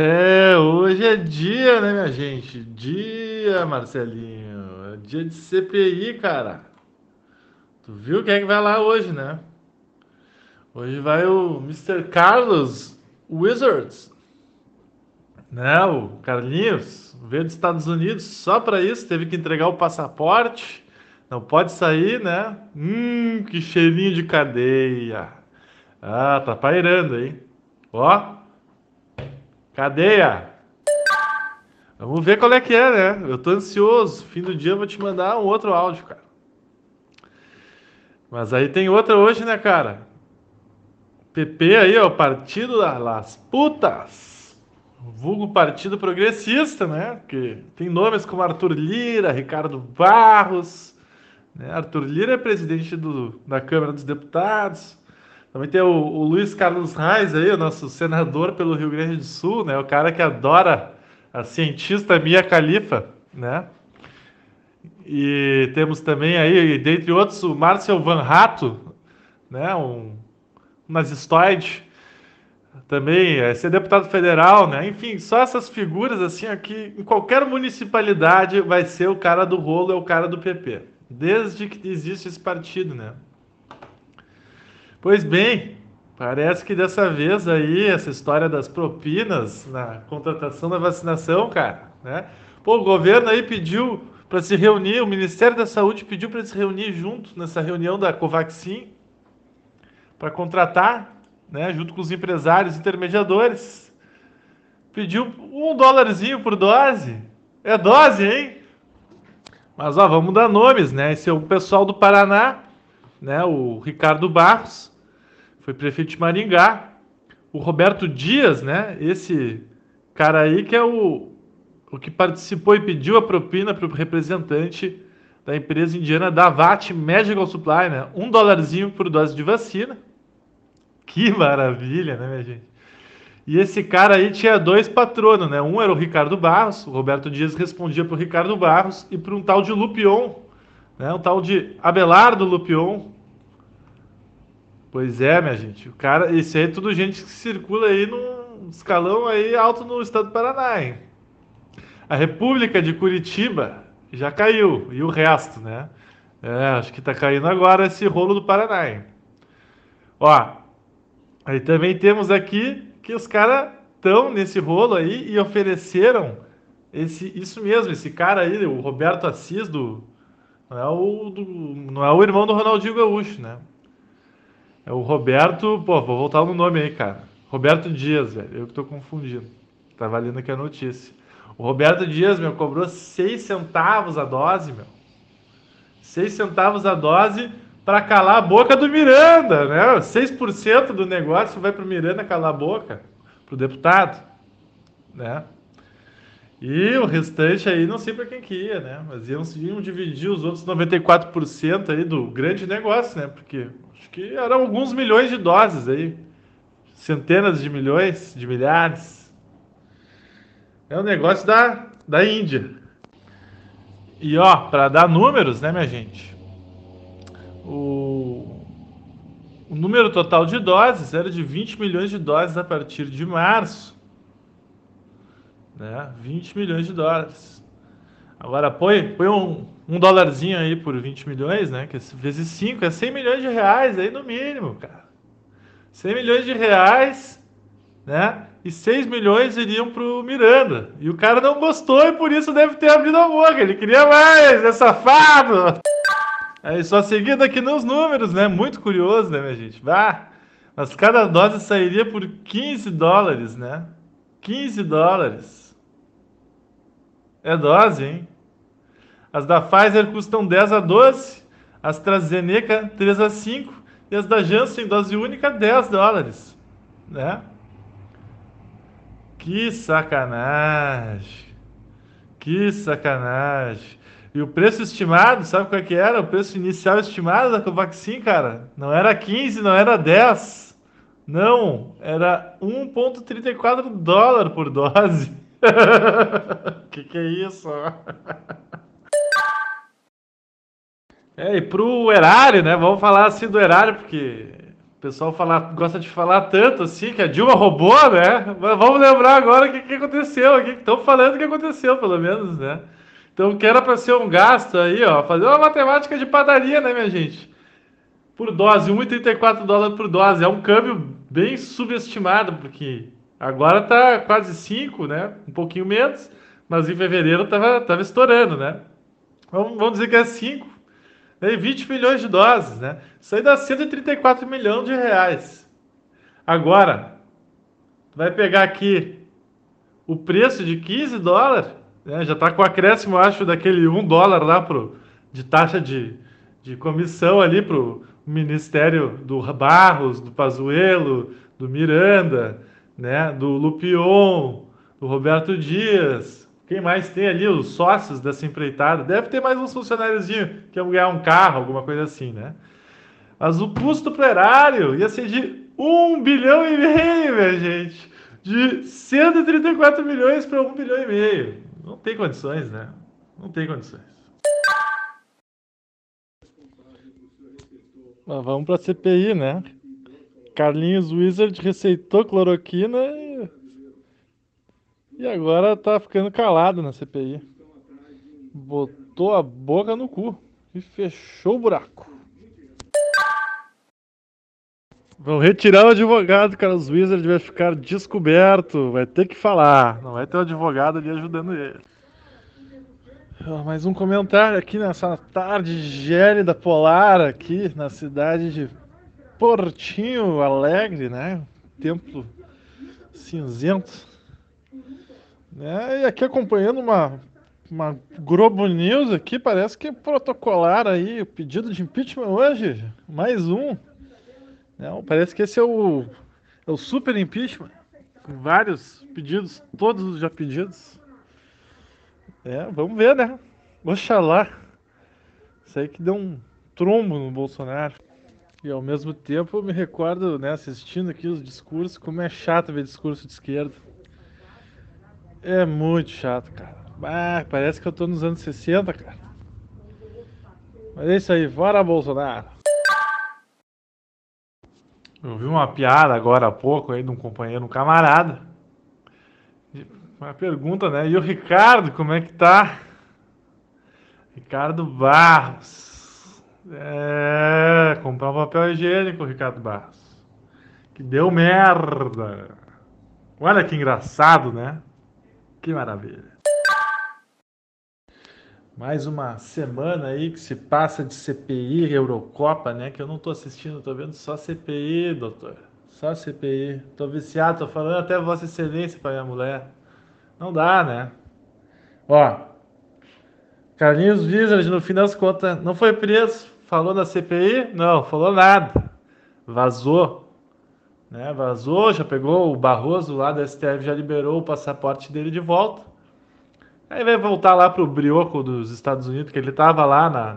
É, hoje é dia, né, minha gente? Dia, Marcelinho. É dia de CPI, cara. Tu viu quem é que vai lá hoje, né? Hoje vai o Mr. Carlos Wizards, né? O Carlinhos veio dos Estados Unidos só para isso, teve que entregar o passaporte, não pode sair, né? Hum, que cheirinho de cadeia. Ah, tá pairando, hein? Ó, Cadeia! Vamos ver qual é que é, né? Eu tô ansioso. Fim do dia eu vou te mandar um outro áudio, cara. Mas aí tem outra hoje, né, cara? PP aí, ó, Partido das Putas. Vulgo Partido Progressista, né? Que tem nomes como Arthur Lira, Ricardo Barros. Né? Arthur Lira é presidente do, da Câmara dos Deputados. Também tem o, o, Luiz Carlos Reis aí, o nosso senador pelo Rio Grande do Sul, né? O cara que adora a cientista Mia Khalifa, né? E temos também aí, dentre outros, o Márcio Van Rato, né? Um, um nazistoide, também é ser deputado federal, né? Enfim, só essas figuras assim aqui, em qualquer municipalidade vai ser o cara do rolo, é o cara do PP. Desde que existe esse partido, né? Pois bem, parece que dessa vez aí, essa história das propinas na contratação da vacinação, cara, né? Pô, o governo aí pediu para se reunir, o Ministério da Saúde pediu para se reunir junto nessa reunião da Covaxin para contratar, né, junto com os empresários intermediadores. Pediu um dólarzinho por dose. É dose, hein? Mas ó, vamos dar nomes, né? Esse é o pessoal do Paraná, né? O Ricardo Barros, foi prefeito de Maringá. O Roberto Dias, né? Esse cara aí que é o, o que participou e pediu a propina para o representante da empresa indiana Davat Medical Supply, né? Um dólarzinho por dose de vacina. Que maravilha, né, minha gente? E esse cara aí tinha dois patronos, né? Um era o Ricardo Barros, o Roberto Dias respondia para o Ricardo Barros e para um tal de Lupion, né? Um tal de Abelardo Lupion, Pois é, minha gente. O cara, isso aí é tudo gente que circula aí num escalão aí alto no estado do Paraná, hein? A República de Curitiba já caiu. E o resto, né? É, acho que tá caindo agora esse rolo do Paraná, hein? Ó, aí também temos aqui que os caras estão nesse rolo aí e ofereceram esse, isso mesmo, esse cara aí, o Roberto Assis, do, não, é o, do, não é o irmão do Ronaldinho Gaúcho, né? É o Roberto, pô, vou voltar no nome aí, cara. Roberto Dias, velho. Eu que tô confundindo. Tava lendo aqui a notícia. O Roberto Dias, meu, cobrou 6 centavos a dose, meu. 6 centavos a dose para calar a boca do Miranda, né? 6% do negócio vai pro Miranda calar a boca, pro deputado, né? E o restante aí, não sei para quem que ia, né? Mas iam, iam dividir os outros 94% aí do grande negócio, né? Porque acho que eram alguns milhões de doses aí. Centenas de milhões, de milhares. É um negócio da, da Índia. E ó, para dar números, né, minha gente? O, o número total de doses era de 20 milhões de doses a partir de março né? 20 milhões de dólares. Agora põe, põe um, um dólarzinho aí por 20 milhões, né? Que é vezes 5 é 100 milhões de reais aí no mínimo, cara. 100 milhões de reais, né? E 6 milhões iriam pro Miranda. E o cara não gostou e por isso deve ter abrido a boca. Ele queria mais, é safado. Aí só seguindo aqui nos números, né? Muito curioso, né, minha gente? Bah, mas cada dose sairia por 15 dólares, né? 15 dólares. É dose, hein? As da Pfizer custam 10 a 12, as AstraZeneca 3 a 5 e as da Janssen dose única 10 dólares, né? Que sacanagem. Que sacanagem. E o preço estimado, sabe qual é que era? O preço inicial estimado da Covaxin, cara, não era 15, não era 10. Não, era 1.34 dólar por dose. que que é isso? É, e pro erário, né? Vamos falar assim do erário, porque o pessoal fala, gosta de falar tanto assim que a Dilma roubou, né? Mas vamos lembrar agora o que, que aconteceu aqui. Estão falando o que aconteceu, pelo menos, né? Então, que era para ser um gasto aí, ó, fazer uma matemática de padaria, né, minha gente? Por dose, 1,34 dólares por dose. É um câmbio bem subestimado, porque agora tá quase 5, né? Um pouquinho menos, mas em fevereiro tava, tava estourando, né? Vamos, vamos dizer que é 5 né, 20 milhões de doses, né? Isso aí dá 134 milhões de reais. Agora, vai pegar aqui o preço de 15 dólares, né? já está com acréscimo, acho, daquele 1 dólar lá pro, de taxa de, de comissão ali para o Ministério do Barros, do Pazuello, do Miranda, né? do Lupion, do Roberto Dias, quem mais tem ali? Os sócios dessa empreitada. Deve ter mais uns funcionáriozinhos que vão ganhar um carro, alguma coisa assim, né? Mas o custo pro erário ia ser de 1 bilhão e meio, minha gente. De 134 milhões para 1 bilhão e meio. Não tem condições, né? Não tem condições. Mas vamos para a CPI, né? Carlinhos Wizard receitou cloroquina e agora tá ficando calado na CPI. Botou a boca no cu e fechou o buraco. Vão retirar o advogado, Carlos Wizard vai ficar descoberto. Vai ter que falar. Não vai ter o um advogado ali ajudando ele. Mais um comentário aqui nessa tarde gélida polar aqui na cidade de Portinho Alegre, né? Templo cinzento. É, e aqui acompanhando uma, uma Globo News aqui, parece que protocolar aí o pedido de impeachment hoje, mais um. É, parece que esse é o, é o super impeachment, com vários pedidos, todos já pedidos. É, vamos ver, né? Oxalá. Isso aí que deu um trombo no Bolsonaro. E ao mesmo tempo eu me recordo, né, assistindo aqui os discursos, como é chato ver discurso de esquerda. É muito chato, cara. Ah, parece que eu tô nos anos 60, cara. Mas é isso aí, fora Bolsonaro. Eu vi uma piada agora há pouco aí de um companheiro, um camarada. Uma pergunta, né? E o Ricardo, como é que tá? Ricardo Barros. É, comprar um papel higiênico, Ricardo Barros. Que deu merda. Olha que engraçado, né? Que maravilha. Mais uma semana aí que se passa de CPI, Eurocopa, né? Que eu não tô assistindo, tô vendo só CPI, doutor. Só CPI. Tô viciado, tô falando até Vossa Excelência para minha mulher. Não dá, né? Ó, Carlinhos Wizard, no fim das contas, não foi preso. Falou na CPI? Não, falou nada. Vazou. Né? Vazou, já pegou o Barroso lá da STF, já liberou o passaporte dele de volta. Aí vai voltar lá pro brioco dos Estados Unidos, que ele tava lá na,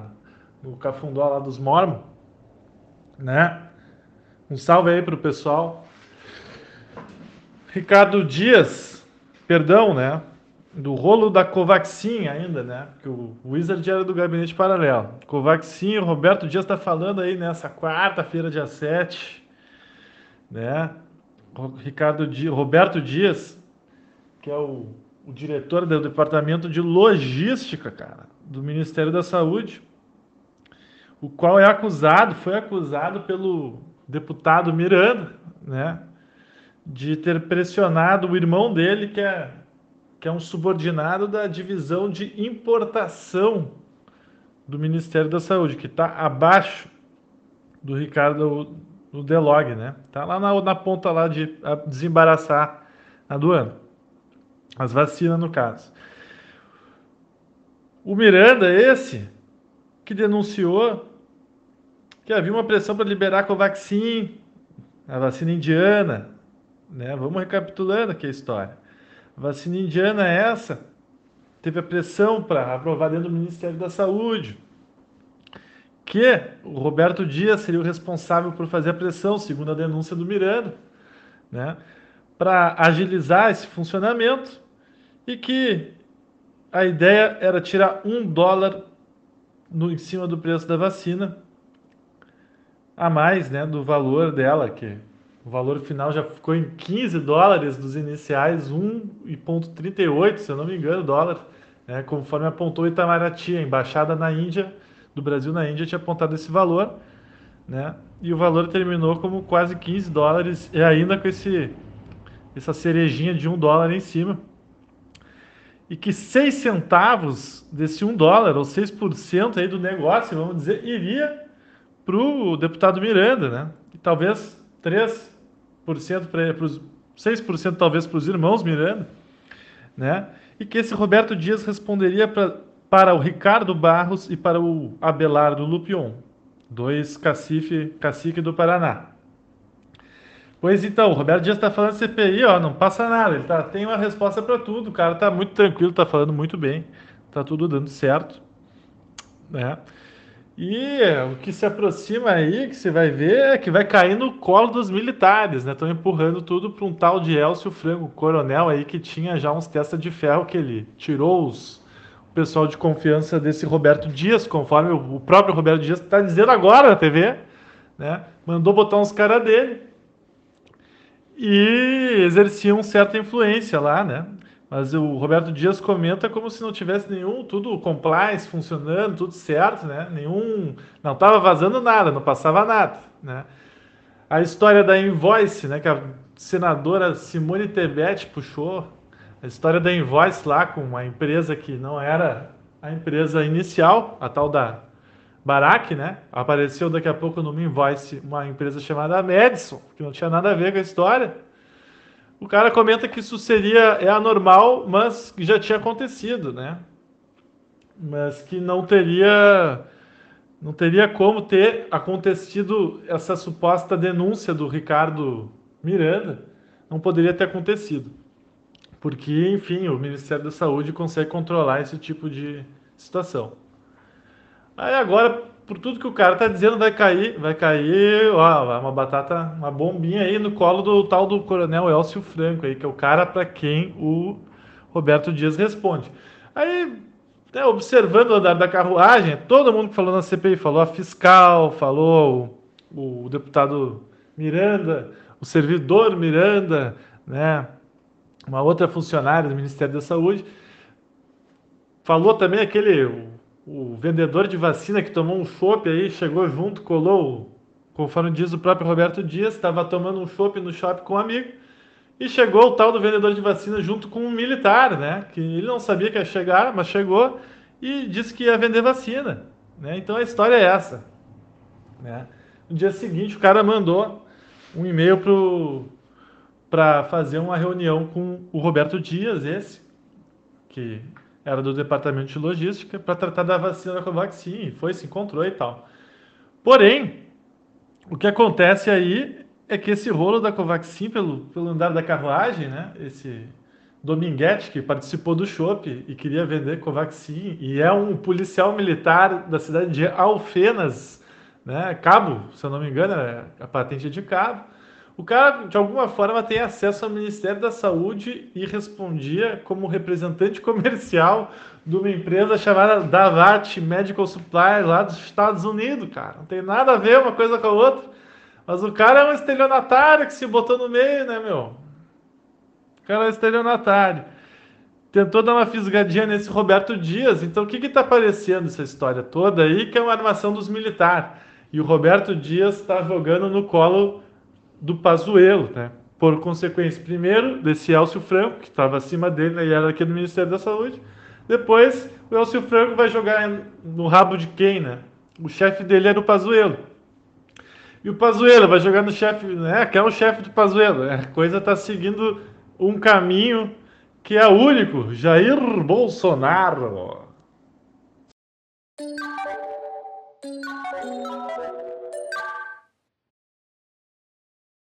no cafundó lá dos Mormons, né? Um salve aí pro pessoal. Ricardo Dias, perdão, né? Do rolo da Covaxin ainda, né? Que o Wizard era do gabinete paralelo. Covaxin, Roberto Dias está falando aí nessa quarta-feira, dia 7, né? Ricardo Dias, Roberto Dias, que é o, o diretor do departamento de logística, cara, do Ministério da Saúde, o qual é acusado, foi acusado pelo deputado Miranda, né, de ter pressionado o irmão dele, que é, que é um subordinado da divisão de importação do Ministério da Saúde, que está abaixo do Ricardo no Delog, né? Tá lá na, na ponta lá de desembaraçar a doana. As vacinas, no caso. O Miranda, esse, que denunciou que havia uma pressão para liberar a Covaxin, a vacina indiana. Né? Vamos recapitulando aqui a história. Vacina indiana é essa. Teve a pressão para aprovar dentro do Ministério da Saúde que o Roberto Dias seria o responsável por fazer a pressão, segundo a denúncia do Miranda, né, para agilizar esse funcionamento e que a ideia era tirar um dólar no, em cima do preço da vacina a mais né, do valor dela, que o valor final já ficou em 15 dólares dos iniciais, 1,38, se eu não me engano, dólar, né, conforme apontou Itamaraty, a embaixada na Índia, do Brasil na Índia, tinha apontado esse valor, né, e o valor terminou como quase 15 dólares, e ainda com esse, essa cerejinha de 1 dólar em cima. E que 6 centavos desse 1 dólar, ou 6% aí do negócio, vamos dizer, iria para o deputado Miranda, né? E talvez 3% para os 6% talvez para os irmãos Miranda, né? E que esse Roberto Dias responderia pra, para o Ricardo Barros e para o Abelardo Lupion, dois cacife, cacique do Paraná. Pois então, o Roberto Dias está falando CPI, ó, não passa nada, ele tá, tem uma resposta para tudo, o cara está muito tranquilo, está falando muito bem, está tudo dando certo, né? E o que se aproxima aí, que você vai ver, é que vai cair no colo dos militares, né? Estão empurrando tudo para um tal de Elcio Franco, coronel aí que tinha já uns testas de ferro que ele tirou os, o pessoal de confiança desse Roberto Dias, conforme o próprio Roberto Dias está dizendo agora na TV, né? Mandou botar uns caras dele e exerciam certa influência lá, né? Mas o Roberto Dias comenta como se não tivesse nenhum, tudo compliance funcionando, tudo certo, né? Nenhum, não estava vazando nada, não passava nada, né? A história da Invoice, né, que a senadora Simone Tebet puxou, a história da Invoice lá com uma empresa que não era a empresa inicial, a tal da Barack, né? Apareceu daqui a pouco no Invoice uma empresa chamada Madison, que não tinha nada a ver com a história o cara comenta que isso seria é anormal, mas já tinha acontecido, né? Mas que não teria não teria como ter acontecido essa suposta denúncia do Ricardo Miranda, não poderia ter acontecido. Porque, enfim, o Ministério da Saúde consegue controlar esse tipo de situação. Aí agora por tudo que o cara tá dizendo, vai cair, vai cair, ó, uma batata, uma bombinha aí no colo do tal do Coronel Elcio Franco aí, que é o cara para quem o Roberto Dias responde. Aí, né, observando o andar da carruagem, todo mundo que falou na CPI, falou a fiscal, falou o, o deputado Miranda, o servidor Miranda, né, uma outra funcionária do Ministério da Saúde, falou também aquele o vendedor de vacina que tomou um chopp aí, chegou junto, colou, conforme diz o próprio Roberto Dias, estava tomando um chopp no shopping com um amigo, e chegou o tal do vendedor de vacina junto com um militar, né? Que ele não sabia que ia chegar, mas chegou e disse que ia vender vacina. Né? Então a história é essa. Né? No dia seguinte, o cara mandou um e-mail para fazer uma reunião com o Roberto Dias, esse, que era do departamento de logística, para tratar da vacina da Covaxin, foi, se encontrou e tal. Porém, o que acontece aí é que esse rolo da Covaxin, pelo, pelo andar da carruagem, né, esse Dominguete, que participou do chopp e queria vender Covaxin, e é um policial militar da cidade de Alfenas, né, cabo, se eu não me engano, a patente de cabo, o cara, de alguma forma, tem acesso ao Ministério da Saúde e respondia como representante comercial de uma empresa chamada Davat Medical Supply lá dos Estados Unidos, cara. Não tem nada a ver uma coisa com a outra. Mas o cara é um estelionatário que se botou no meio, né, meu? O cara é um estelionatário. Tentou dar uma fisgadinha nesse Roberto Dias. Então, o que está aparecendo essa história toda aí? Que é uma armação dos militares. E o Roberto Dias está jogando no colo do Pazuello, né? Por consequência, primeiro, desse Elcio Franco, que estava acima dele na hierarquia do Ministério da Saúde. Depois, o Elcio Franco vai jogar no rabo de quem, né? O chefe dele era o Pazuello. E o Pazuello vai jogar no chefe, né? Que é o chefe do Pazuello. A coisa está seguindo um caminho que é único. Jair Bolsonaro